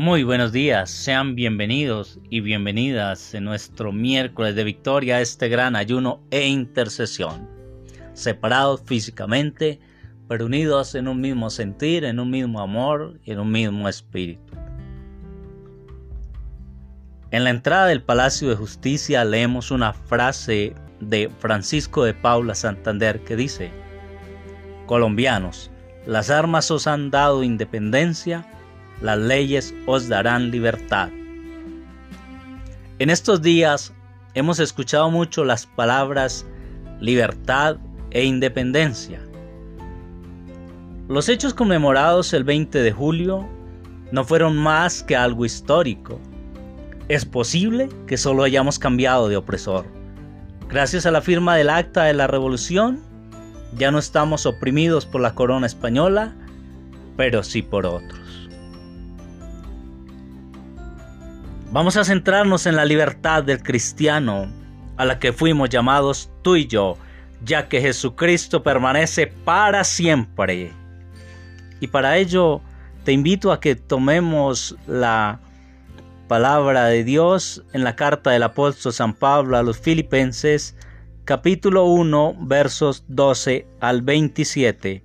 Muy buenos días, sean bienvenidos y bienvenidas en nuestro miércoles de victoria a este gran ayuno e intercesión. Separados físicamente, pero unidos en un mismo sentir, en un mismo amor y en un mismo espíritu. En la entrada del Palacio de Justicia leemos una frase de Francisco de Paula Santander que dice, Colombianos, las armas os han dado independencia, las leyes os darán libertad. En estos días hemos escuchado mucho las palabras libertad e independencia. Los hechos conmemorados el 20 de julio no fueron más que algo histórico. Es posible que solo hayamos cambiado de opresor. Gracias a la firma del Acta de la Revolución, ya no estamos oprimidos por la corona española, pero sí por otros. Vamos a centrarnos en la libertad del cristiano a la que fuimos llamados tú y yo, ya que Jesucristo permanece para siempre. Y para ello te invito a que tomemos la palabra de Dios en la carta del apóstol San Pablo a los filipenses, capítulo 1, versos 12 al 27.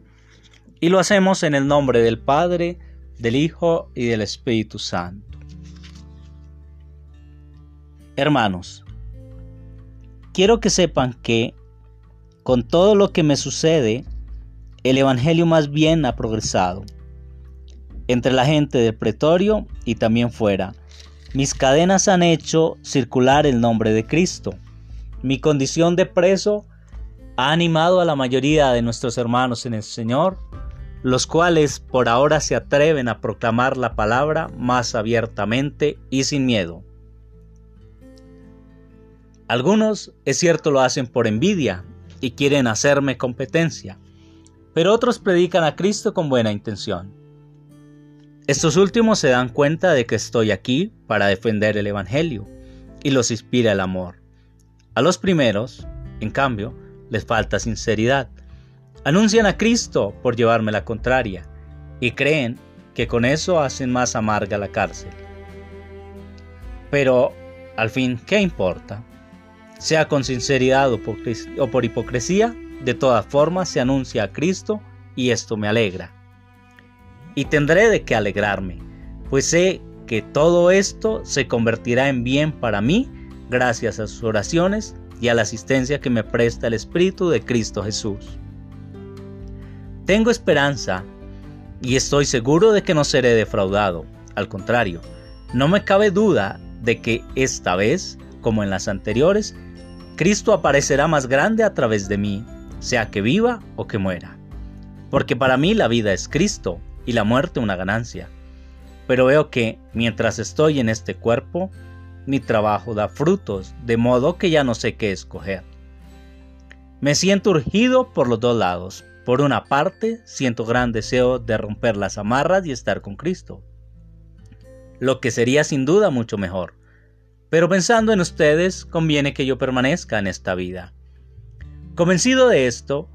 Y lo hacemos en el nombre del Padre, del Hijo y del Espíritu Santo. Hermanos, quiero que sepan que con todo lo que me sucede, el Evangelio más bien ha progresado. Entre la gente del pretorio y también fuera, mis cadenas han hecho circular el nombre de Cristo. Mi condición de preso ha animado a la mayoría de nuestros hermanos en el Señor, los cuales por ahora se atreven a proclamar la palabra más abiertamente y sin miedo. Algunos, es cierto, lo hacen por envidia y quieren hacerme competencia, pero otros predican a Cristo con buena intención. Estos últimos se dan cuenta de que estoy aquí para defender el Evangelio y los inspira el amor. A los primeros, en cambio, les falta sinceridad. Anuncian a Cristo por llevarme la contraria y creen que con eso hacen más amarga la cárcel. Pero, al fin, ¿qué importa? Sea con sinceridad o por hipocresía, de todas formas se anuncia a Cristo y esto me alegra. Y tendré de qué alegrarme, pues sé que todo esto se convertirá en bien para mí gracias a sus oraciones y a la asistencia que me presta el Espíritu de Cristo Jesús. Tengo esperanza y estoy seguro de que no seré defraudado. Al contrario, no me cabe duda de que esta vez, como en las anteriores, Cristo aparecerá más grande a través de mí, sea que viva o que muera. Porque para mí la vida es Cristo y la muerte una ganancia. Pero veo que, mientras estoy en este cuerpo, mi trabajo da frutos, de modo que ya no sé qué escoger. Me siento urgido por los dos lados. Por una parte, siento gran deseo de romper las amarras y estar con Cristo, lo que sería sin duda mucho mejor. Pero pensando en ustedes, conviene que yo permanezca en esta vida. Convencido de esto,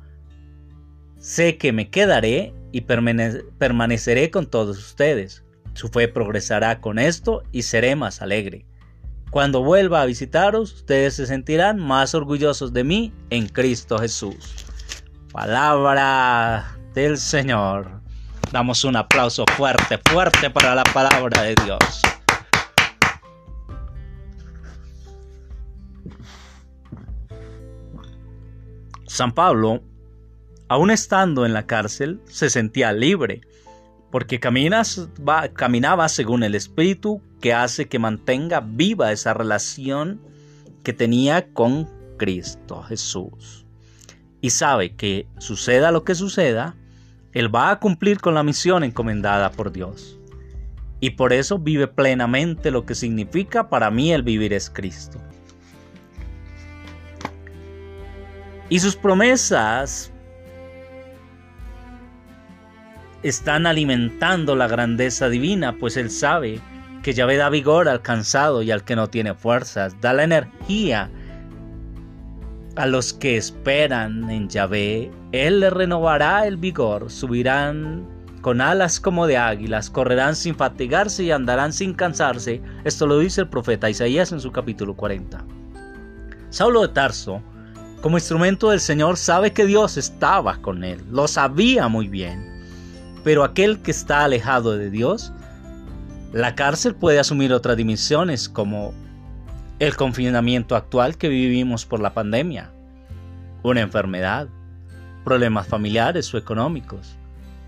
sé que me quedaré y permaneceré con todos ustedes. Su fe progresará con esto y seré más alegre. Cuando vuelva a visitaros, ustedes se sentirán más orgullosos de mí en Cristo Jesús. Palabra del Señor. Damos un aplauso fuerte, fuerte para la palabra de Dios. San Pablo, aún estando en la cárcel, se sentía libre, porque caminaba según el Espíritu que hace que mantenga viva esa relación que tenía con Cristo Jesús. Y sabe que suceda lo que suceda, Él va a cumplir con la misión encomendada por Dios. Y por eso vive plenamente lo que significa para mí el vivir es Cristo. Y sus promesas están alimentando la grandeza divina, pues Él sabe que Yahvé da vigor al cansado y al que no tiene fuerzas, da la energía a los que esperan en Yahvé. Él le renovará el vigor, subirán con alas como de águilas, correrán sin fatigarse y andarán sin cansarse. Esto lo dice el profeta Isaías en su capítulo 40. Saulo de Tarso, como instrumento del Señor, sabe que Dios estaba con él, lo sabía muy bien. Pero aquel que está alejado de Dios, la cárcel puede asumir otras dimensiones como el confinamiento actual que vivimos por la pandemia, una enfermedad, problemas familiares o económicos,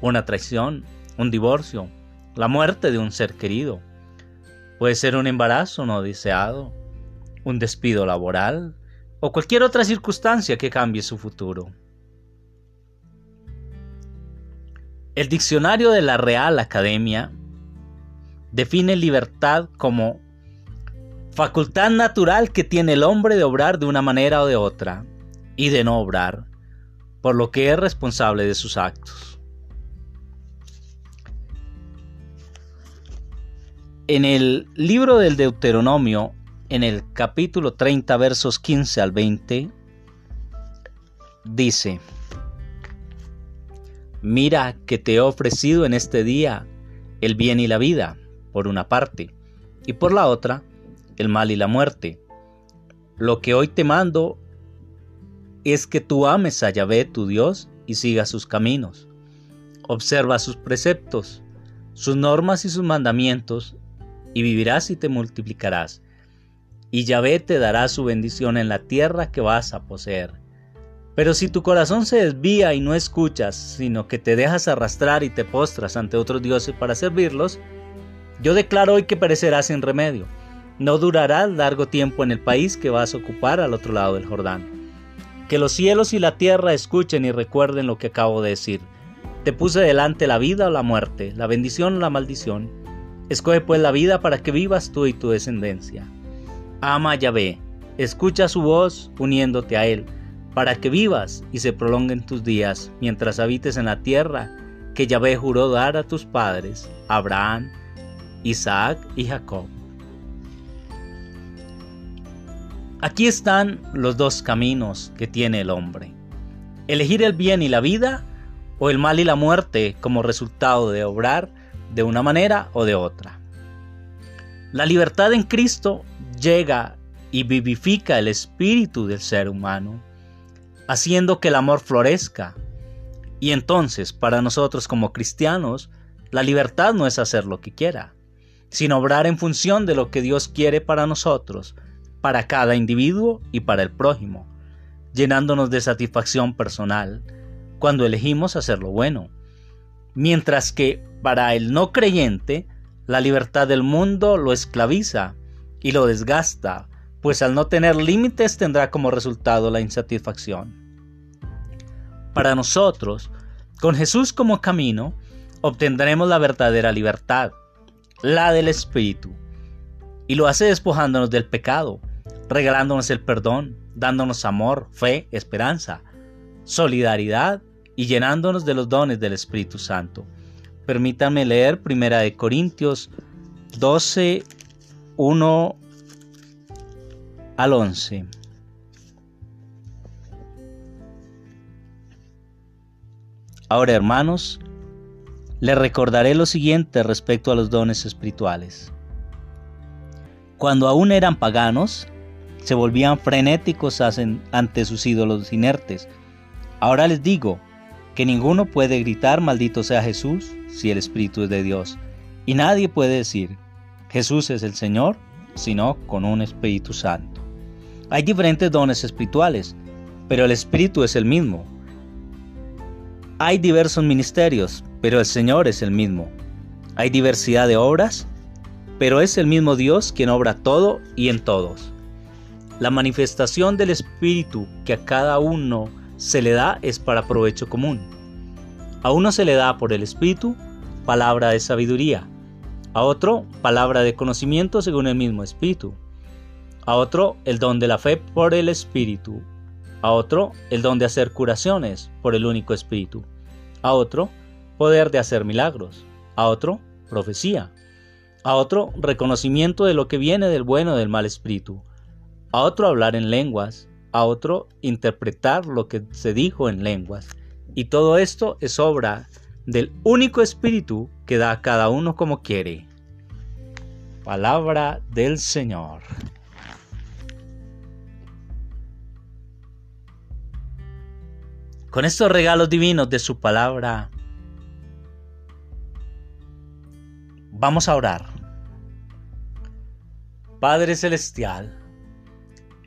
una traición, un divorcio, la muerte de un ser querido. Puede ser un embarazo no deseado, un despido laboral o cualquier otra circunstancia que cambie su futuro. El diccionario de la Real Academia define libertad como facultad natural que tiene el hombre de obrar de una manera o de otra y de no obrar, por lo que es responsable de sus actos. En el libro del Deuteronomio, en el capítulo 30, versos 15 al 20, dice, Mira que te he ofrecido en este día el bien y la vida, por una parte, y por la otra, el mal y la muerte. Lo que hoy te mando es que tú ames a Yahvé tu Dios y sigas sus caminos. Observa sus preceptos, sus normas y sus mandamientos y vivirás y te multiplicarás. Y Yahvé te dará su bendición en la tierra que vas a poseer. Pero si tu corazón se desvía y no escuchas, sino que te dejas arrastrar y te postras ante otros dioses para servirlos, yo declaro hoy que perecerás sin remedio. No durarás largo tiempo en el país que vas a ocupar al otro lado del Jordán. Que los cielos y la tierra escuchen y recuerden lo que acabo de decir. Te puse delante la vida o la muerte, la bendición o la maldición. Escoge pues la vida para que vivas tú y tu descendencia. Ama a Yahvé, escucha su voz uniéndote a Él, para que vivas y se prolonguen tus días mientras habites en la tierra que Yahvé juró dar a tus padres, Abraham, Isaac y Jacob. Aquí están los dos caminos que tiene el hombre. Elegir el bien y la vida o el mal y la muerte como resultado de obrar de una manera o de otra. La libertad en Cristo llega y vivifica el espíritu del ser humano, haciendo que el amor florezca. Y entonces, para nosotros como cristianos, la libertad no es hacer lo que quiera, sino obrar en función de lo que Dios quiere para nosotros, para cada individuo y para el prójimo, llenándonos de satisfacción personal cuando elegimos hacer lo bueno. Mientras que para el no creyente, la libertad del mundo lo esclaviza y lo desgasta, pues al no tener límites tendrá como resultado la insatisfacción. Para nosotros, con Jesús como camino, obtendremos la verdadera libertad, la del Espíritu, y lo hace despojándonos del pecado, regalándonos el perdón, dándonos amor, fe, esperanza, solidaridad y llenándonos de los dones del Espíritu Santo. Permítanme leer Primera de Corintios 12, 1 al 11. Ahora, hermanos, les recordaré lo siguiente respecto a los dones espirituales. Cuando aún eran paganos, se volvían frenéticos ante sus ídolos inertes. Ahora les digo que ninguno puede gritar maldito sea Jesús si el Espíritu es de Dios. Y nadie puede decir Jesús es el Señor sino con un Espíritu Santo. Hay diferentes dones espirituales, pero el Espíritu es el mismo. Hay diversos ministerios, pero el Señor es el mismo. Hay diversidad de obras, pero es el mismo Dios quien obra todo y en todos. La manifestación del Espíritu que a cada uno se le da es para provecho común. A uno se le da por el Espíritu palabra de sabiduría, a otro palabra de conocimiento según el mismo Espíritu, a otro el don de la fe por el Espíritu, a otro el don de hacer curaciones por el único Espíritu, a otro poder de hacer milagros, a otro profecía, a otro reconocimiento de lo que viene del bueno y del mal espíritu, a otro hablar en lenguas, a otro interpretar lo que se dijo en lenguas. Y todo esto es obra del único Espíritu que da a cada uno como quiere. Palabra del Señor. Con estos regalos divinos de su palabra, vamos a orar. Padre Celestial,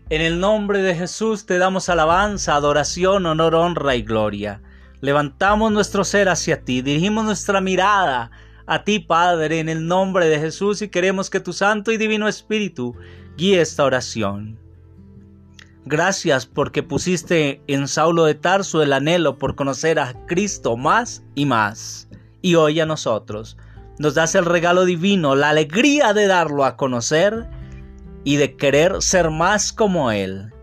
en el nombre de Jesús te damos alabanza, adoración, honor, honra y gloria. Levantamos nuestro ser hacia ti, dirigimos nuestra mirada a ti, Padre, en el nombre de Jesús y queremos que tu Santo y Divino Espíritu guíe esta oración. Gracias porque pusiste en Saulo de Tarso el anhelo por conocer a Cristo más y más. Y hoy a nosotros nos das el regalo divino, la alegría de darlo a conocer y de querer ser más como Él,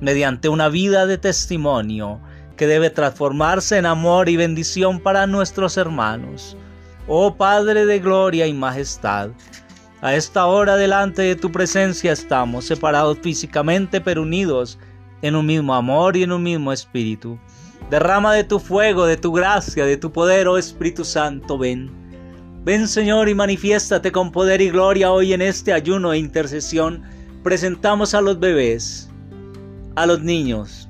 mediante una vida de testimonio que debe transformarse en amor y bendición para nuestros hermanos. Oh Padre de gloria y majestad, a esta hora delante de tu presencia estamos, separados físicamente pero unidos en un mismo amor y en un mismo espíritu. Derrama de tu fuego, de tu gracia, de tu poder, oh Espíritu Santo, ven. Ven Señor y manifiéstate con poder y gloria hoy en este ayuno e intercesión. Presentamos a los bebés, a los niños,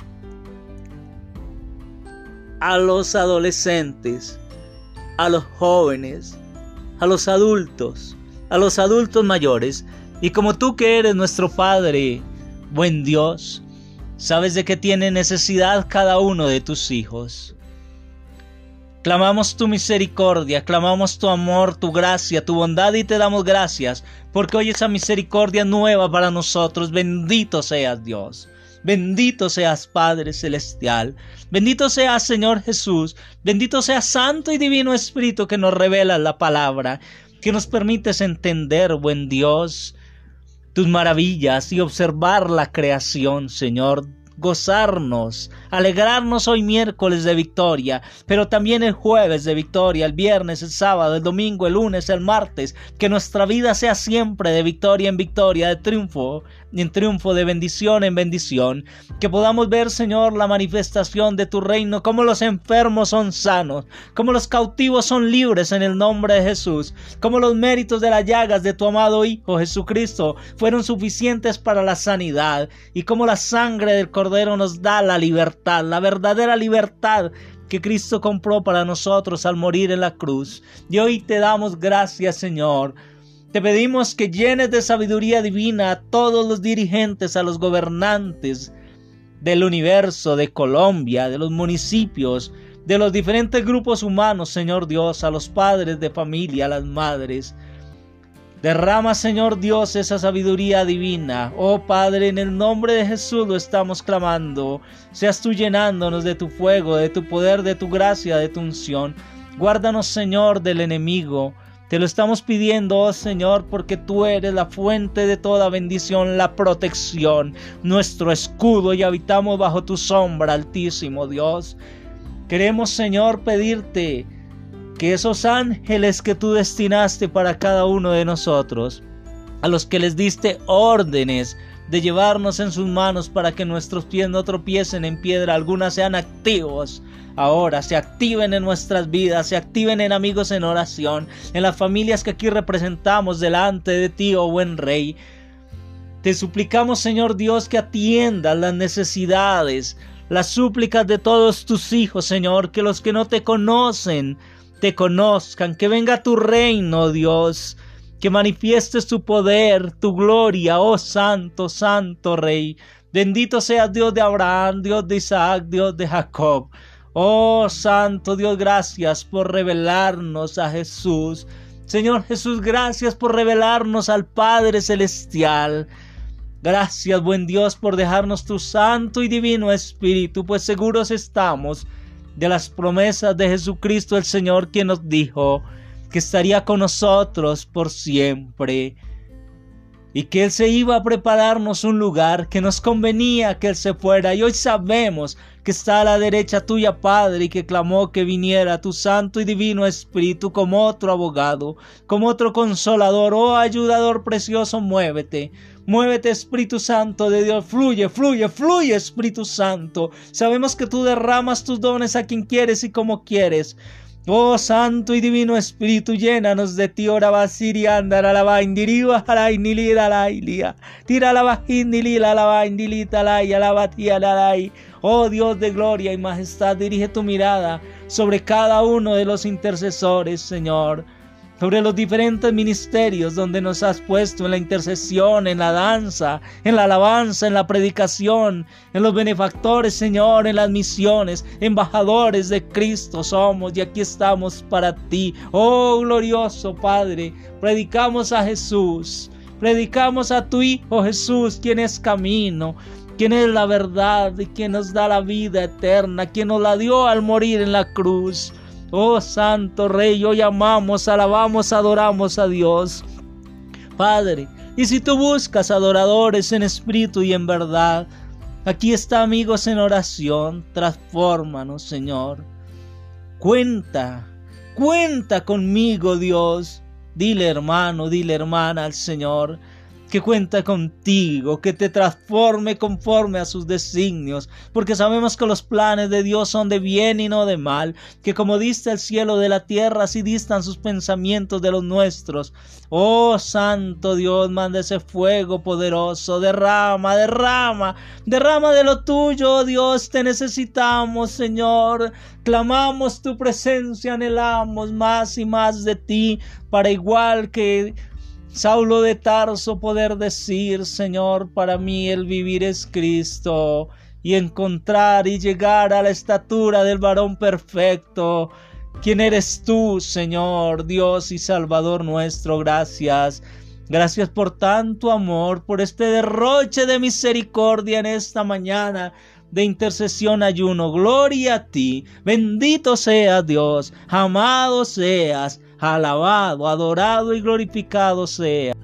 a los adolescentes, a los jóvenes, a los adultos, a los adultos mayores. Y como tú que eres nuestro Padre, buen Dios, sabes de que tiene necesidad cada uno de tus hijos. Clamamos tu misericordia, clamamos tu amor, tu gracia, tu bondad y te damos gracias porque hoy esa misericordia nueva para nosotros. Bendito seas Dios. Bendito seas Padre Celestial. Bendito seas Señor Jesús. Bendito seas Santo y Divino Espíritu que nos revela la palabra, que nos permites entender, buen Dios, tus maravillas y observar la creación, Señor gozarnos, alegrarnos hoy miércoles de victoria, pero también el jueves de victoria, el viernes, el sábado, el domingo, el lunes, el martes, que nuestra vida sea siempre de victoria en victoria, de triunfo en triunfo, de bendición en bendición, que podamos ver, Señor, la manifestación de tu reino, como los enfermos son sanos, como los cautivos son libres en el nombre de Jesús, como los méritos de las llagas de tu amado Hijo Jesucristo fueron suficientes para la sanidad, y como la sangre del Cordero nos da la libertad, la verdadera libertad que Cristo compró para nosotros al morir en la cruz. Y hoy te damos gracias, Señor. Te pedimos que llenes de sabiduría divina a todos los dirigentes, a los gobernantes del universo, de Colombia, de los municipios, de los diferentes grupos humanos, Señor Dios, a los padres de familia, a las madres, Derrama, Señor Dios, esa sabiduría divina. Oh Padre, en el nombre de Jesús lo estamos clamando. Seas tú llenándonos de tu fuego, de tu poder, de tu gracia, de tu unción. Guárdanos, Señor, del enemigo. Te lo estamos pidiendo, oh Señor, porque tú eres la fuente de toda bendición, la protección, nuestro escudo y habitamos bajo tu sombra, altísimo Dios. Queremos, Señor, pedirte que esos ángeles que tú destinaste para cada uno de nosotros, a los que les diste órdenes de llevarnos en sus manos para que nuestros pies no tropiecen en piedra alguna, sean activos. Ahora se activen en nuestras vidas, se activen en amigos en oración, en las familias que aquí representamos delante de ti, oh buen Rey. Te suplicamos, Señor Dios, que atiendas las necesidades, las súplicas de todos tus hijos, Señor, que los que no te conocen, te conozcan, que venga tu reino, Dios, que manifiestes tu poder, tu gloria, oh Santo, Santo Rey. Bendito seas Dios de Abraham, Dios de Isaac, Dios de Jacob. Oh Santo Dios, gracias por revelarnos a Jesús. Señor Jesús, gracias por revelarnos al Padre Celestial. Gracias, buen Dios, por dejarnos tu Santo y Divino Espíritu, pues seguros estamos de las promesas de Jesucristo el Señor, quien nos dijo que estaría con nosotros por siempre y que Él se iba a prepararnos un lugar que nos convenía que Él se fuera. Y hoy sabemos que está a la derecha tuya, Padre, y que clamó que viniera tu Santo y Divino Espíritu como otro abogado, como otro consolador, oh ayudador precioso, muévete. Muévete Espíritu Santo de Dios, fluye, fluye, fluye Espíritu Santo. Sabemos que tú derramas tus dones a quien quieres y como quieres. Oh Santo y Divino Espíritu, llénanos de ti, ora basiri andar a la vaindiriba a la inilida la ilia. Tira la vajindilila la vaindilita la y a la batía la Oh Dios de gloria y majestad, dirige tu mirada sobre cada uno de los intercesores, Señor sobre los diferentes ministerios donde nos has puesto en la intercesión, en la danza, en la alabanza, en la predicación, en los benefactores, Señor, en las misiones, embajadores de Cristo somos y aquí estamos para ti. Oh glorioso Padre, predicamos a Jesús, predicamos a tu Hijo Jesús, quien es camino, quien es la verdad y quien nos da la vida eterna, quien nos la dio al morir en la cruz. Oh Santo Rey, hoy amamos, alabamos, adoramos a Dios. Padre, y si tú buscas adoradores en espíritu y en verdad, aquí está amigos en oración, transfórmanos Señor. Cuenta, cuenta conmigo Dios. Dile hermano, dile hermana al Señor que cuenta contigo, que te transforme conforme a sus designios, porque sabemos que los planes de Dios son de bien y no de mal, que como diste el cielo de la tierra, así distan sus pensamientos de los nuestros. Oh Santo Dios, manda ese fuego poderoso, derrama, derrama, derrama de lo tuyo, oh Dios, te necesitamos, Señor. Clamamos tu presencia, anhelamos más y más de ti, para igual que Saulo de Tarso poder decir, Señor, para mí el vivir es Cristo y encontrar y llegar a la estatura del varón perfecto. ¿Quién eres tú, Señor, Dios y Salvador nuestro? Gracias. Gracias por tanto amor, por este derroche de misericordia en esta mañana de intercesión ayuno. Gloria a ti. Bendito sea Dios. Amado seas alabado, adorado y glorificado sea.